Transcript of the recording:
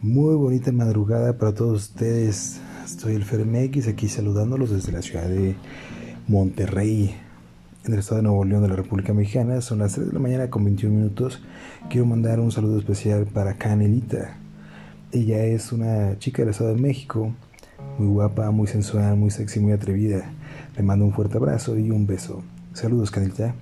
Muy bonita madrugada para todos ustedes. Estoy el FerMX aquí saludándolos desde la ciudad de Monterrey, en el estado de Nuevo León de la República Mexicana. Son las 3 de la mañana con 21 minutos. Quiero mandar un saludo especial para Canelita. Ella es una chica del estado de México, muy guapa, muy sensual, muy sexy, muy atrevida. Le mando un fuerte abrazo y un beso. Saludos, Canelita.